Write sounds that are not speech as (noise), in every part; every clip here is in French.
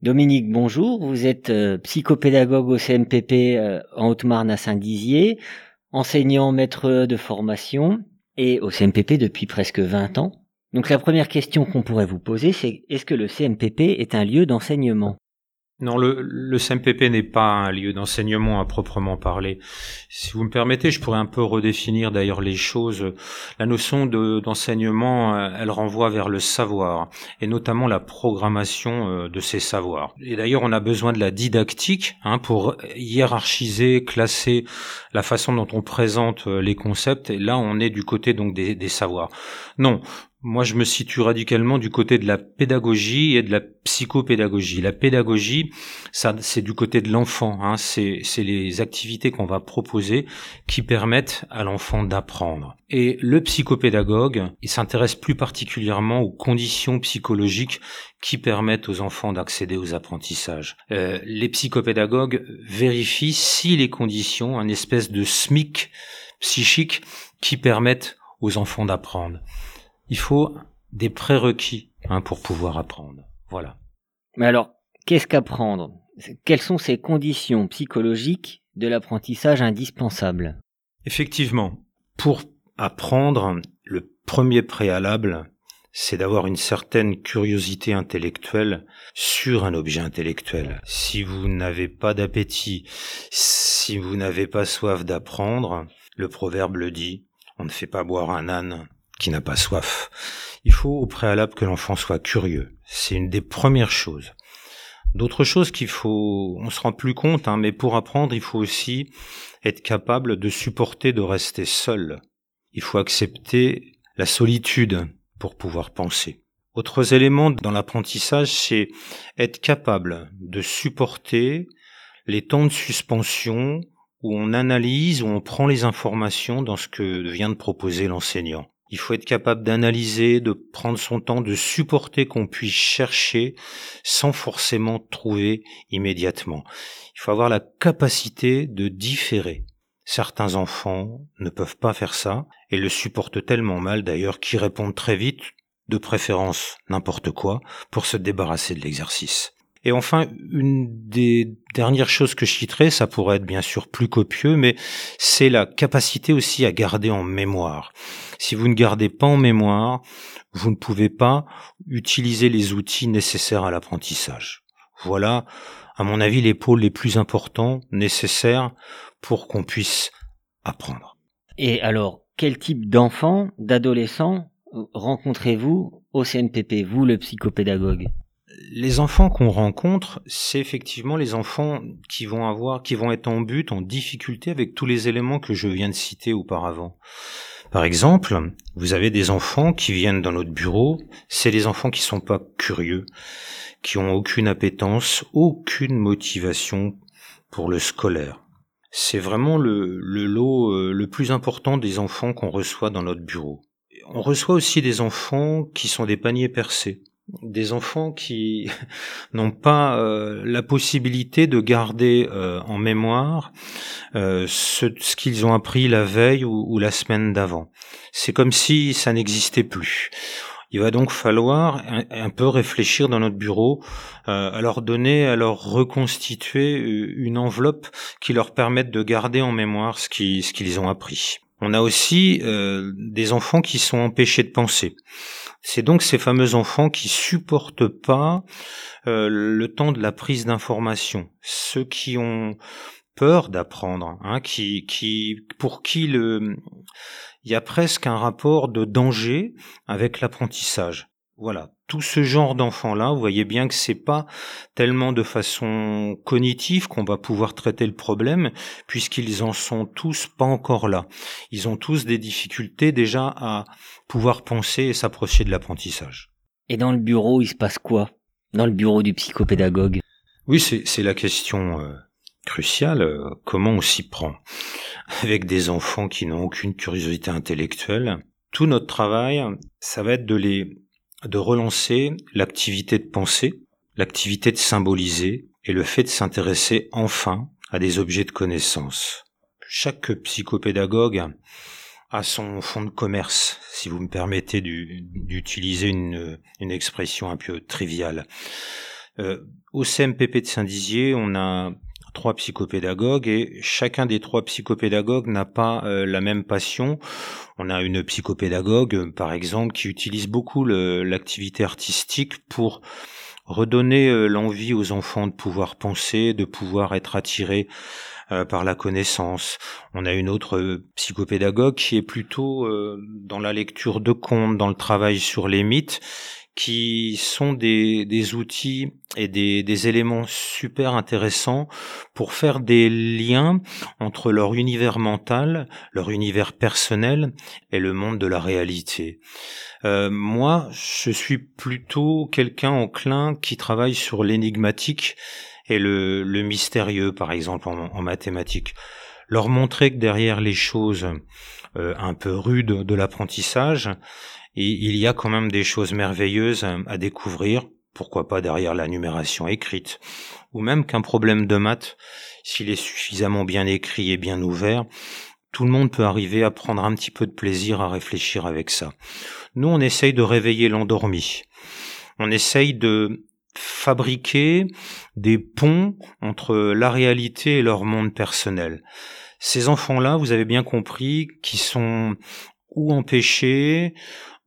Dominique, bonjour. Vous êtes euh, psychopédagogue au CMPP euh, en Haute-Marne à Saint-Dizier, enseignant maître de formation et au CMPP depuis presque 20 ans. Donc la première question qu'on pourrait vous poser, c'est est-ce que le CMPP est un lieu d'enseignement? Non, le, le CMPP n'est pas un lieu d'enseignement à proprement parler. Si vous me permettez, je pourrais un peu redéfinir d'ailleurs les choses. La notion de, d'enseignement, euh, elle renvoie vers le savoir, et notamment la programmation euh, de ces savoirs. Et d'ailleurs, on a besoin de la didactique hein, pour hiérarchiser, classer la façon dont on présente euh, les concepts. Et là, on est du côté donc des savoirs. Non, moi, je me situe radicalement du côté de la pédagogie et de la psychopédagogie. La pédagogie, ça, c'est du côté de l'enfant. Hein. C'est, les activités qu'on va proposer qui permettent à l'enfant d'apprendre. Et le psychopédagogue, il s'intéresse plus particulièrement aux conditions psychologiques qui permettent aux enfants d'accéder aux apprentissages. Euh, les psychopédagogues vérifient si les conditions, un espèce de SMIC psychique, qui permettent aux enfants d'apprendre il faut des prérequis hein, pour pouvoir apprendre. Voilà. Mais alors, qu'est-ce qu'apprendre? Quelles sont ces conditions psychologiques de l'apprentissage indispensable? Effectivement, pour apprendre, le premier préalable, c'est d'avoir une certaine curiosité intellectuelle sur un objet intellectuel. Si vous n'avez pas d'appétit, si vous n'avez pas soif d'apprendre, le proverbe le dit, on ne fait pas boire un âne qui n'a pas soif. Il faut au préalable que l'enfant soit curieux. C'est une des premières choses. D'autres choses qu'il faut, on se rend plus compte, hein, mais pour apprendre, il faut aussi être capable de supporter de rester seul. Il faut accepter la solitude pour pouvoir penser. Autres éléments dans l'apprentissage, c'est être capable de supporter les temps de suspension où on analyse, où on prend les informations dans ce que vient de proposer l'enseignant. Il faut être capable d'analyser, de prendre son temps, de supporter qu'on puisse chercher sans forcément trouver immédiatement. Il faut avoir la capacité de différer. Certains enfants ne peuvent pas faire ça et le supportent tellement mal d'ailleurs qu'ils répondent très vite, de préférence n'importe quoi, pour se débarrasser de l'exercice. Et enfin, une des dernières choses que je citerai, ça pourrait être bien sûr plus copieux, mais c'est la capacité aussi à garder en mémoire. Si vous ne gardez pas en mémoire, vous ne pouvez pas utiliser les outils nécessaires à l'apprentissage. Voilà, à mon avis, les pôles les plus importants nécessaires pour qu'on puisse apprendre. Et alors, quel type d'enfants, d'adolescents rencontrez-vous au CNPP, vous le psychopédagogue? Les enfants qu'on rencontre, c'est effectivement les enfants qui vont avoir, qui vont être en but, en difficulté avec tous les éléments que je viens de citer auparavant. Par exemple, vous avez des enfants qui viennent dans notre bureau, c'est des enfants qui sont pas curieux, qui ont aucune appétence, aucune motivation pour le scolaire. C'est vraiment le, le lot euh, le plus important des enfants qu'on reçoit dans notre bureau. On reçoit aussi des enfants qui sont des paniers percés des enfants qui (laughs) n'ont pas euh, la possibilité de garder euh, en mémoire euh, ce, qu'ils ont appris la veille ou, la semaine d'avant. C'est comme si ça n'existait plus. Il va donc falloir un, peu réfléchir dans notre bureau à leur donner, à leur reconstituer une enveloppe qui leur permette de garder en mémoire ce qu'ils ce qu'ils ont appris. On a aussi des enfants qui sont empêchés de penser. C'est donc ces fameux enfants qui supportent pas euh, le temps de la prise d'information, ceux qui ont peur d'apprendre, hein, qui, qui, pour qui le, il y a presque un rapport de danger avec l'apprentissage. Voilà, tout ce genre d'enfants-là, vous voyez bien que c'est pas tellement de façon cognitive qu'on va pouvoir traiter le problème, puisqu'ils en sont tous pas encore là. Ils ont tous des difficultés déjà à pouvoir penser et s'approcher de l'apprentissage. Et dans le bureau, il se passe quoi? Dans le bureau du psychopédagogue? Oui, c'est la question euh, cruciale. Euh, comment on s'y prend? Avec des enfants qui n'ont aucune curiosité intellectuelle, tout notre travail, ça va être de les de relancer l'activité de penser, l'activité de symboliser et le fait de s'intéresser enfin à des objets de connaissance. Chaque psychopédagogue a son fonds de commerce, si vous me permettez d'utiliser une, une, expression un peu triviale. euh, Au CMPP de Saint-Dizier, on a trois psychopédagogues et chacun des trois psychopédagogues n'a pas euh, la même passion. On a une psychopédagogue, par exemple, qui utilise beaucoup l'activité artistique pour redonner euh, l'envie aux enfants de pouvoir penser, de pouvoir être attirés euh, par la connaissance. On a une autre psychopédagogue qui est plutôt dans la lecture de contes, dans le travail sur les mythes, qui sont des, des outils et des, des, éléments super intéressants pour faire des liens entre leur univers mental, leur univers personnel et le monde de la réalité. Euh, moi, je suis plutôt quelqu'un enclin qui travaille sur l'énigmatique et le, le, mystérieux, par exemple, en, mathématiques. Leur montrer que derrière les choses euh, un peu rudes de l'apprentissage, il y a quand même des choses merveilleuses à découvrir, pourquoi pas derrière la numération écrite, ou même qu'un problème de maths, s'il est suffisamment bien écrit et bien ouvert, tout le monde peut arriver à prendre un petit peu de plaisir à réfléchir avec ça. Nous, on essaye de réveiller l'endormi. On essaye de fabriquer des ponts entre la réalité et leur monde personnel. Ces enfants-là, vous avez bien compris, qui sont ou empêchés,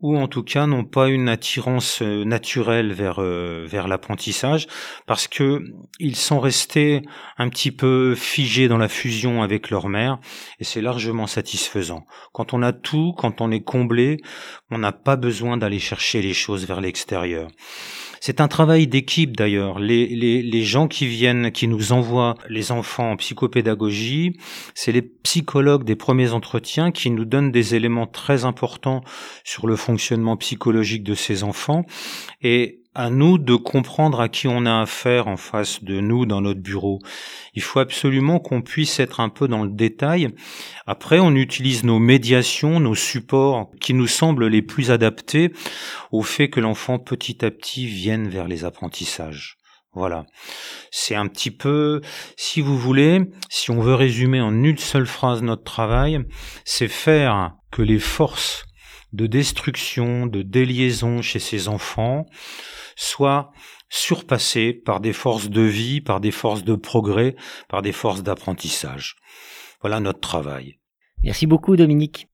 ou en tout cas n'ont pas une attirance euh, naturelle vers euh, vers l'apprentissage parce que ils sont restés un petit peu figés dans la fusion avec leur mère et c'est largement satisfaisant. Quand on a tout, quand on est comblé, on n'a pas besoin d'aller chercher les choses vers l'extérieur. C'est un travail d'équipe d'ailleurs. Les, gens qui viennent, qui nous envoient les enfants en psychopédagogie, c'est les psychologues des premiers entretiens qui nous donnent des éléments très importants sur le fonctionnement psychologique de ces enfants. Et à nous de comprendre à qui on a affaire en face de nous dans notre bureau. Il faut absolument qu'on puisse être un peu dans le détail. Après, on utilise nos médiations, nos supports qui nous semblent les plus adaptés au fait que l'enfant petit à petit vienne vers les apprentissages. Voilà. C'est un petit peu, si vous voulez, si on veut résumer en une seule phrase notre travail, c'est faire que les forces de destruction, de déliaison chez ces enfants soit surpassé par des forces de vie, par des forces de progrès, par des forces d'apprentissage. Voilà notre travail. Merci beaucoup Dominique.